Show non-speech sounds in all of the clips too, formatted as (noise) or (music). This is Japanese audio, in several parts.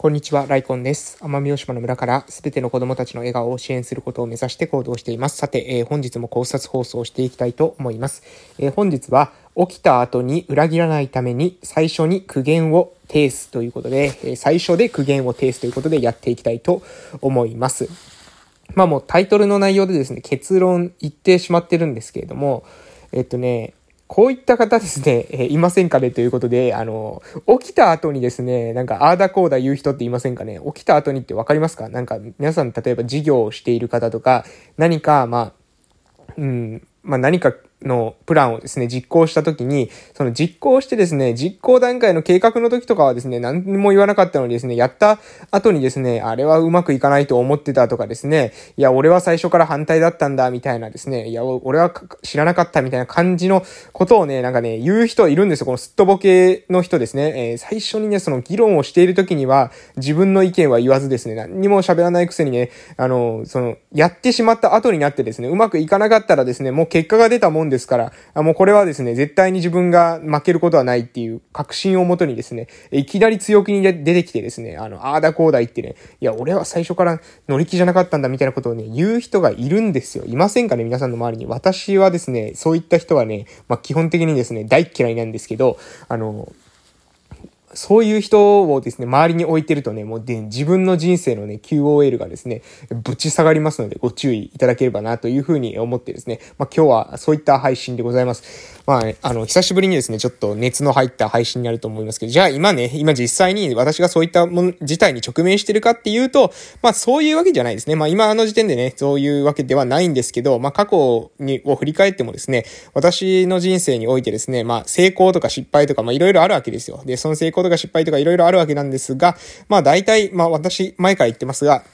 こんにちは、ライコンです。奄美大島の村からすべての子供たちの笑顔を支援することを目指して行動しています。さて、えー、本日も考察放送をしていきたいと思います。えー、本日は、起きた後に裏切らないために最初に苦言を呈すということで、えー、最初で苦言を呈すということでやっていきたいと思います。まあもうタイトルの内容でですね、結論言ってしまってるんですけれども、えっとね、こういった方ですね、え、いませんかね？ということで、あの、起きた後にですね、なんか、あーだこーだ言う人っていませんかね？起きた後にってわかりますか？なんか、皆さん、例えば事業をしている方とか、何か、まあ、うん、まあ何かのプランをですね、実行したときに、その実行してですね、実行段階の計画の時とかはですね、何も言わなかったのにですね、やった後にですね、あれはうまくいかないと思ってたとかですね、いや、俺は最初から反対だったんだ、みたいなですね、いや、俺は知らなかったみたいな感じのことをね、なんかね、言う人いるんですよ、このすっとぼけの人ですね。えー、最初にね、その議論をしている時には、自分の意見は言わずですね、何にも喋らないくせにね、あの、その、やってしまった後になってですね、うまくいかなかったらですね、もう結果が出たもんですから、あもうこれはですね、絶対に自分が負けることはないっていう確信をもとにですね、いきなり強気に出てきてですね、あの、ああだこうだ言ってね、いや、俺は最初から乗り気じゃなかったんだみたいなことをね、言う人がいるんですよ。いませんかね皆さんの周りに。私はですね、そういった人はね、まあ、基本的にですね、大嫌いなんですけど、あの、そういう人をですね、周りに置いてるとね、もうで、自分の人生のね、QOL がですね、ぶち下がりますので、ご注意いただければなというふうに思ってですね、まあ今日はそういった配信でございます。まあ、ね、あの、久しぶりにですね、ちょっと熱の入った配信になると思いますけど、じゃあ今ね、今実際に私がそういったもの自体に直面してるかっていうと、まあそういうわけじゃないですね。まあ今の時点でね、そういうわけではないんですけど、まあ過去にを振り返ってもですね、私の人生においてですね、まあ成功とか失敗とか、まあいろいろあるわけですよ。で、その成功とか失敗とかいろいろあるわけなんですが、まあ大体、まあ私、毎回言ってますが、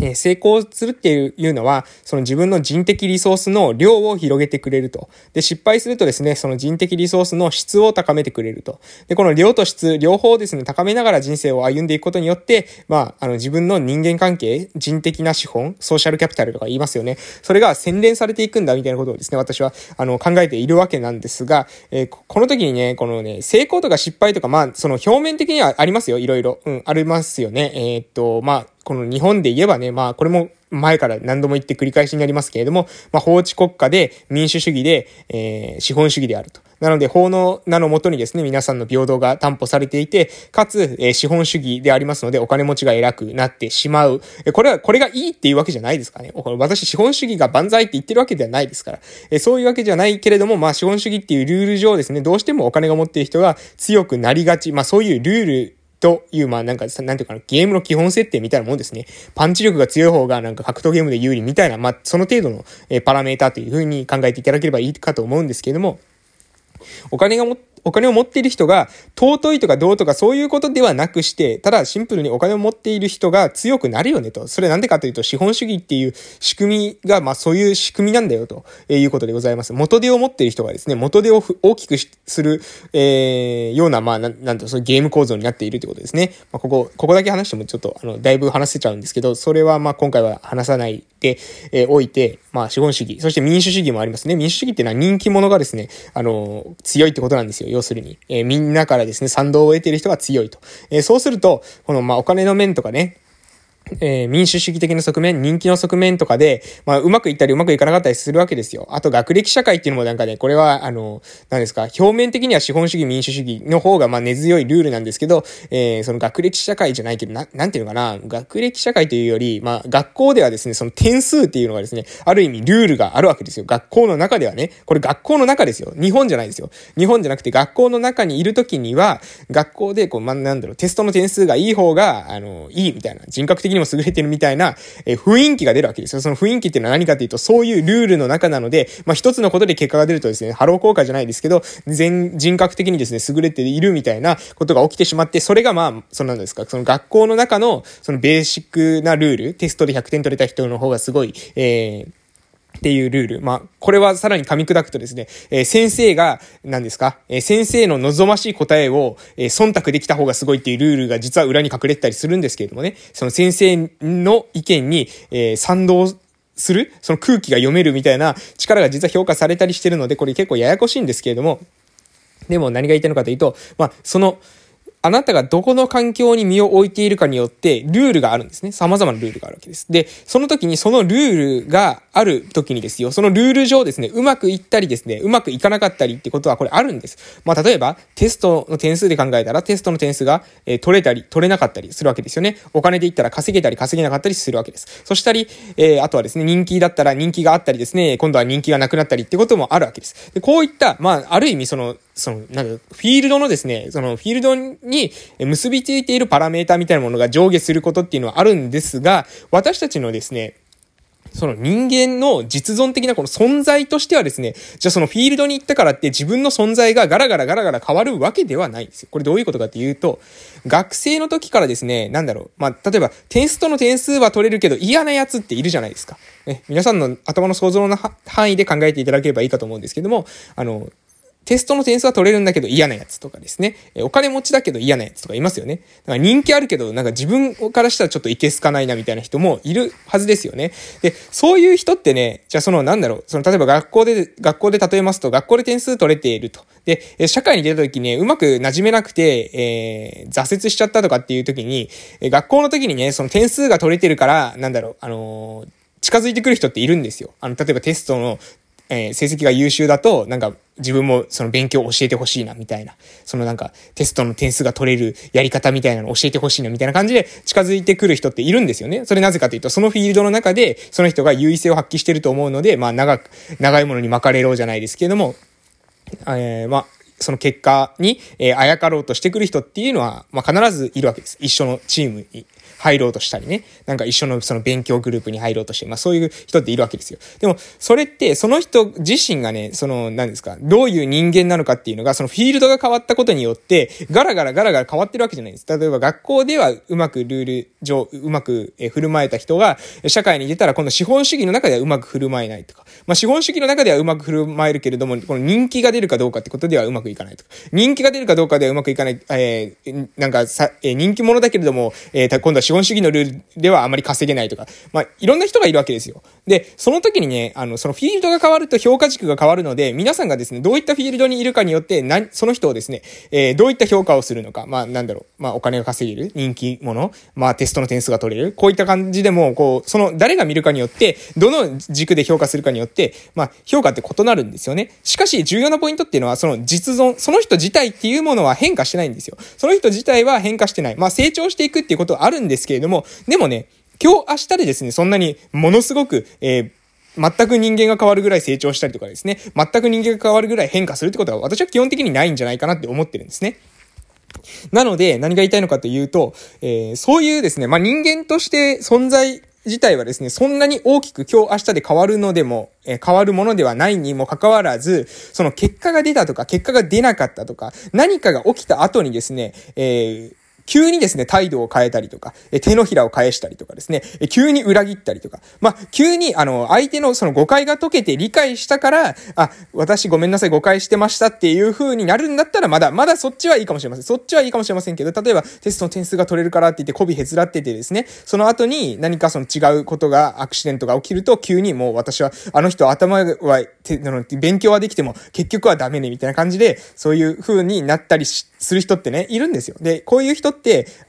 え成功するっていうのは、その自分の人的リソースの量を広げてくれると。で、失敗するとですね、その人的リソースの質を高めてくれると。で、この量と質、両方ですね、高めながら人生を歩んでいくことによって、まあ、あの、自分の人間関係、人的な資本、ソーシャルキャピタルとか言いますよね。それが洗練されていくんだ、みたいなことをですね、私は、あの、考えているわけなんですが、えー、この時にね、このね、成功とか失敗とか、まあ、その表面的にはありますよ、いろいろ。うん、ありますよね。えー、っと、まあ、この日本で言えばね、まあ、これも前から何度も言って繰り返しになりますけれども、まあ、法治国家で民主主義で、えー、資本主義であると。なので、法の名のもとにですね、皆さんの平等が担保されていて、かつ、えー、資本主義でありますので、お金持ちが偉くなってしまう。えこれは、これがいいっていうわけじゃないですかね。私、資本主義が万歳って言ってるわけではないですから。えそういうわけじゃないけれども、まあ、資本主義っていうルール上ですね、どうしてもお金が持っている人が強くなりがち。まあ、そういうルールという、まあなんか、なんていうかな、ゲームの基本設定みたいなもんですね。パンチ力が強い方がなんか格闘ゲームで有利みたいな、まあその程度の、えパラメータというふうに考えていただければいいかと思うんですけれども、お金がも、お金を持っている人が尊いとかどうとかそういうことではなくして、ただシンプルにお金を持っている人が強くなるよねと。それなんでかというと資本主義っていう仕組みが、まあそういう仕組みなんだよということでございます。元手を持っている人がですね、元手を大きくする、えー、ような、まあななんとそういうゲーム構造になっているということですね。まあここ、ここだけ話してもちょっと、あの、だいぶ話せちゃうんですけど、それはまあ今回は話さないで、えー、おいて、まあ資本主義、そして民主主義もありますね。民主主義っていうのは人気者がですね、あの、強いってことなんですよ。要するに。えー、みんなからですね、賛同を得ている人が強いと。えー、そうすると、この、まあ、お金の面とかね、えー、民主主義的な側面、人気の側面とかで、まあ、うまくいったりうまくいかなかったりするわけですよ。あと、学歴社会っていうのもなんかね、これは、あの、何ですか、表面的には資本主義、民主主義の方が、まあ、根強いルールなんですけど、えー、その学歴社会じゃないけど、な、なんていうのかな、学歴社会というより、まあ、学校ではですね、その点数っていうのがですね、ある意味ルールがあるわけですよ。学校の中ではね、これ学校の中ですよ。日本じゃないですよ。日本じゃなくて学校の中にいるときには、学校で、こう、まあ、なんだろう、テストの点数がいい方が、あの、いいみたいな、人格的にも優れてるみたいな、え雰囲気が出るわけですよ。その雰囲気っていうのは何かというと、そういうルールの中なので、まあ、一つのことで結果が出るとですね、ハロー効果じゃないですけど、全人格的にですね、優れているみたいなことが起きてしまって、それがまあ、そのなんですか、その学校の中の、そのベーシックなルール、テストで100点取れた人の方がすごい、えー、っていうルール。まあ、これはさらに噛み砕くとですね、えー、先生が、何ですか、えー、先生の望ましい答えを、えー、忖度できた方がすごいっていうルールが実は裏に隠れてたりするんですけれどもね、その先生の意見に、え賛同する、その空気が読めるみたいな力が実は評価されたりしてるので、これ結構ややこしいんですけれども、でも何が言いたいのかというと、まあ、その、あなたがどこの環境に身を置いているかによって、ルールがあるんですね。様々なルールがあるわけです。で、その時にそのルールがある時にですよ、そのルール上ですね、うまくいったりですね、うまくいかなかったりってことはこれあるんです。まあ、例えば、テストの点数で考えたら、テストの点数が、えー、取れたり、取れなかったりするわけですよね。お金で言ったら稼げたり、稼げなかったりするわけです。そしたり、えー、あとはですね、人気だったら人気があったりですね、今度は人気がなくなったりってこともあるわけです。で、こういった、まあ、ある意味その、その、なんか、フィールドのですね、その、フィールドに結びついているパラメータみたいなものが上下することっていうのはあるんですが、私たちのですね、その人間の実存的なこの存在としてはですね、じゃあそのフィールドに行ったからって自分の存在がガラガラガラガラ変わるわけではないんですよ。これどういうことかっていうと、学生の時からですね、なんだろう、まあ、例えばテストの点数は取れるけど嫌なやつっているじゃないですか。ね、皆さんの頭の想像の範囲で考えていただければいいかと思うんですけども、あの、テストの点数は取れるんだけど嫌なやつとかですね。えお金持ちだけど嫌なやつとかいますよね。だから人気あるけど、なんか自分からしたらちょっといけすかないなみたいな人もいるはずですよね。で、そういう人ってね、じゃあそのなんだろう、その例えば学校で、学校で例えますと、学校で点数取れていると。で、社会に出た時にね、うまく馴染めなくて、えー、挫折しちゃったとかっていう時に、学校の時にね、その点数が取れてるから、なんだろう、あのー近づいてくる人っているんですよ。あの、例えばテストのえー、成績が優秀だと、なんか自分もその勉強を教えてほしいな、みたいな。そのなんかテストの点数が取れるやり方みたいなのを教えてほしいな、みたいな感じで近づいてくる人っているんですよね。それなぜかというと、そのフィールドの中で、その人が優位性を発揮してると思うので、まあ長く、長いものに巻かれろうじゃないですけれども、えー、まあ、その結果に、えー、あやかろうとしてくる人っていうのは、まあ、必ずいるわけです。一緒のチームに。入ろうとしたりね、なんか一緒のその勉強グループに入ろうとして、まあそういう人っているわけですよ。でも、それってその人自身がね、その、何ですか、どういう人間なのかっていうのが、そのフィールドが変わったことによって、ガラガラガラガラ変わってるわけじゃないです。例えば学校ではうまくルール上、うまく振る舞えた人が、社会に出たら今度資本主義の中ではうまく振る舞えないとか、まあ資本主義の中ではうまく振る舞えるけれども、この人気が出るかどうかってことではうまくいかないとか、人気が出るかどうかではうまくいかない、えー、なんかさ、えー、人気者だけれども、えー、今度資本主義のルールではあまり稼げないとか、まあ、いろんな人がいるわけですよ。で、その時にね、あの、そのフィールドが変わると評価軸が変わるので、皆さんがですね、どういったフィールドにいるかによって、な、その人をですね、えー、どういった評価をするのか、まあ、なんだろう、まあ、お金が稼げる、人気者、まあ、テストの点数が取れる、こういった感じでも、こう、その、誰が見るかによって、どの軸で評価するかによって、まあ、評価って異なるんですよね。しかし、重要なポイントっていうのは、その実存、その人自体っていうものは変化してないんですよ。その人自体は変化してない。まあ、成長していくっていうことはあるんですけれども、でもね、今日明日でですね、そんなにものすごく、えー、全く人間が変わるぐらい成長したりとかですね、全く人間が変わるぐらい変化するってことは私は基本的にないんじゃないかなって思ってるんですね。なので、何が言いたいのかというと、えー、そういうですね、まあ、人間として存在自体はですね、そんなに大きく今日明日で変わるのでも、えー、変わるものではないにもかかわらず、その結果が出たとか、結果が出なかったとか、何かが起きた後にですね、えー、急にですね、態度を変えたりとか、え手のひらを返したりとかですね、え急に裏切ったりとか、まあ、急に、あの、相手のその誤解が解けて理解したから、あ、私ごめんなさい、誤解してましたっていう風になるんだったら、まだ、まだそっちはいいかもしれません。そっちはいいかもしれませんけど、例えばテストの点数が取れるからって言って媚びへつらっててですね、その後に何かその違うことが、アクシデントが起きると、急にもう私は、あの人頭は、ての勉強はできても、結局はダメね、みたいな感じで、そういう風になったりする人ってね、いるんですよ。で、こういう人って、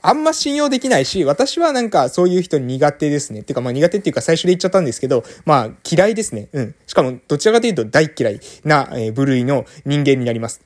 あんま信用できないし、私はなんかそういう人苦手ですね。てかまあ苦手っていうか最初で言っちゃったんですけど、まあ嫌いですね。うん。しかもどちらかというと大嫌いな、え、部類の人間になります。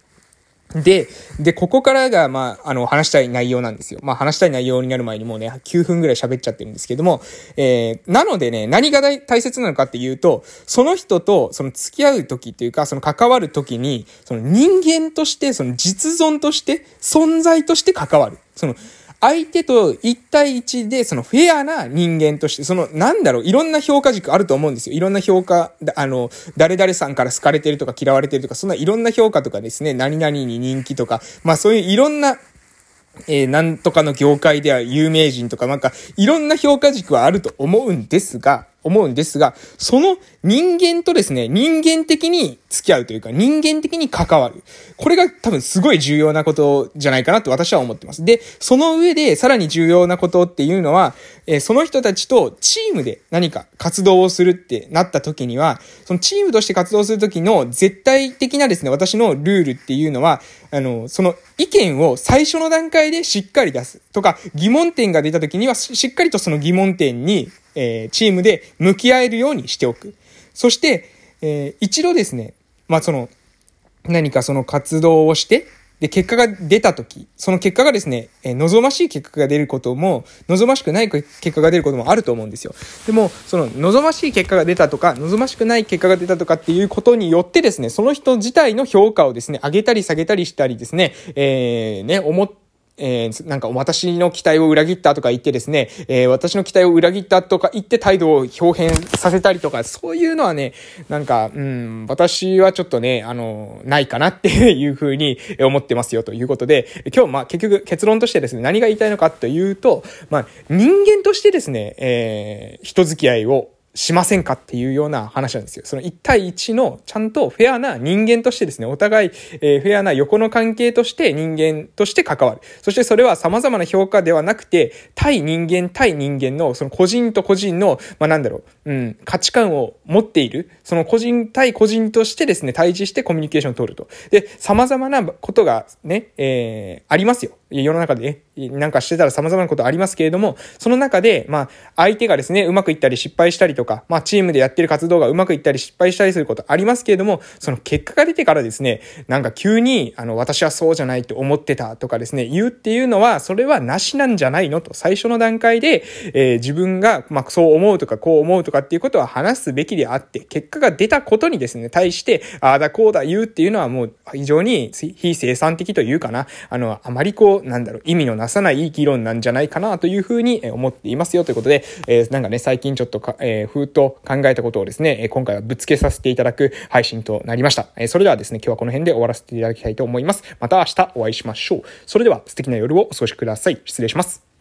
で、で、ここからが、まあ、あの、話したい内容なんですよ。まあ、話したい内容になる前にもうね、9分ぐらい喋っちゃってるんですけども、えー、なのでね、何が大切なのかっていうと、その人と、その付き合う時っていうか、その関わる時に、その人間として、その実存として、存在として関わる。その、相手と1対1で、そのフェアな人間として、その、なんだろう、いろんな評価軸あると思うんですよ。いろんな評価、あの、誰々さんから好かれてるとか嫌われてるとか、そんないろんな評価とかですね、何々に人気とか、まあそういういろんな、えー、なんとかの業界では有名人とか、なんか、いろんな評価軸はあると思うんですが、思うんですが、その人間とですね、人間的に付き合うというか、人間的に関わる。これが多分すごい重要なことじゃないかなと私は思ってます。で、その上でさらに重要なことっていうのは、えー、その人たちとチームで何か活動をするってなった時には、そのチームとして活動する時の絶対的なですね、私のルールっていうのは、あの、その意見を最初の段階でしっかり出すとか、疑問点が出た時にはしっかりとその疑問点に、えー、チームで向き合えるようにしておく。そして、えー、一度ですね、まあ、その、何かその活動をして、で、結果が出た時、その結果がですね、えー、望ましい結果が出ることも、望ましくない結果が出ることもあると思うんですよ。でも、その望ましい結果が出たとか、望ましくない結果が出たとかっていうことによってですね、その人自体の評価をですね、上げたり下げたりしたりですね、えー、ね、思って、えー、なんか私の期待を裏切ったとか言ってですね、えー、私の期待を裏切ったとか言って態度を表変させたりとか、そういうのはね、なんか、うん、私はちょっとね、あの、ないかなっていうふうに (laughs) 思ってますよということで、今日、まあ結局結論としてですね、何が言いたいのかというと、まあ人間としてですね、えー、人付き合いをしませんかっていうような話なんですよ。その1対1のちゃんとフェアな人間としてですね、お互い、えー、フェアな横の関係として人間として関わる。そしてそれは様々な評価ではなくて、対人間対人間のその個人と個人の、まあ、なんだろう、うん、価値観を持っている、その個人対個人としてですね、対峙してコミュニケーションを取ると。で、様々なことがね、えー、ありますよ。世の中で、なんかしてたら様々なことありますけれども、その中で、まあ、相手がですね、うまくいったり失敗したりとか、まあ、チームでやってる活動がうまくいったり失敗したりすることありますけれども、その結果が出てからですね、なんか急に、あの、私はそうじゃないと思ってたとかですね、言うっていうのは、それはなしなんじゃないの？と、最初の段階で、えー、自分が、まあ、そう思うとか、こう思うとかっていうことは話すべきであって、結果が出たことにですね、対して、ああだこうだ言うっていうのはもう、非常に非生産的というかな、あの、あまりこう、なんだろう、意味のなさない議論なんじゃないかなというふうに思っていますよということで、えー、なんかね、最近ちょっとか、えー、ふーと考えたことをですね、今回はぶつけさせていただく配信となりました。えー、それではですね、今日はこの辺で終わらせていただきたいと思います。また明日お会いしましょう。それでは素敵な夜をお過ごしください。失礼します。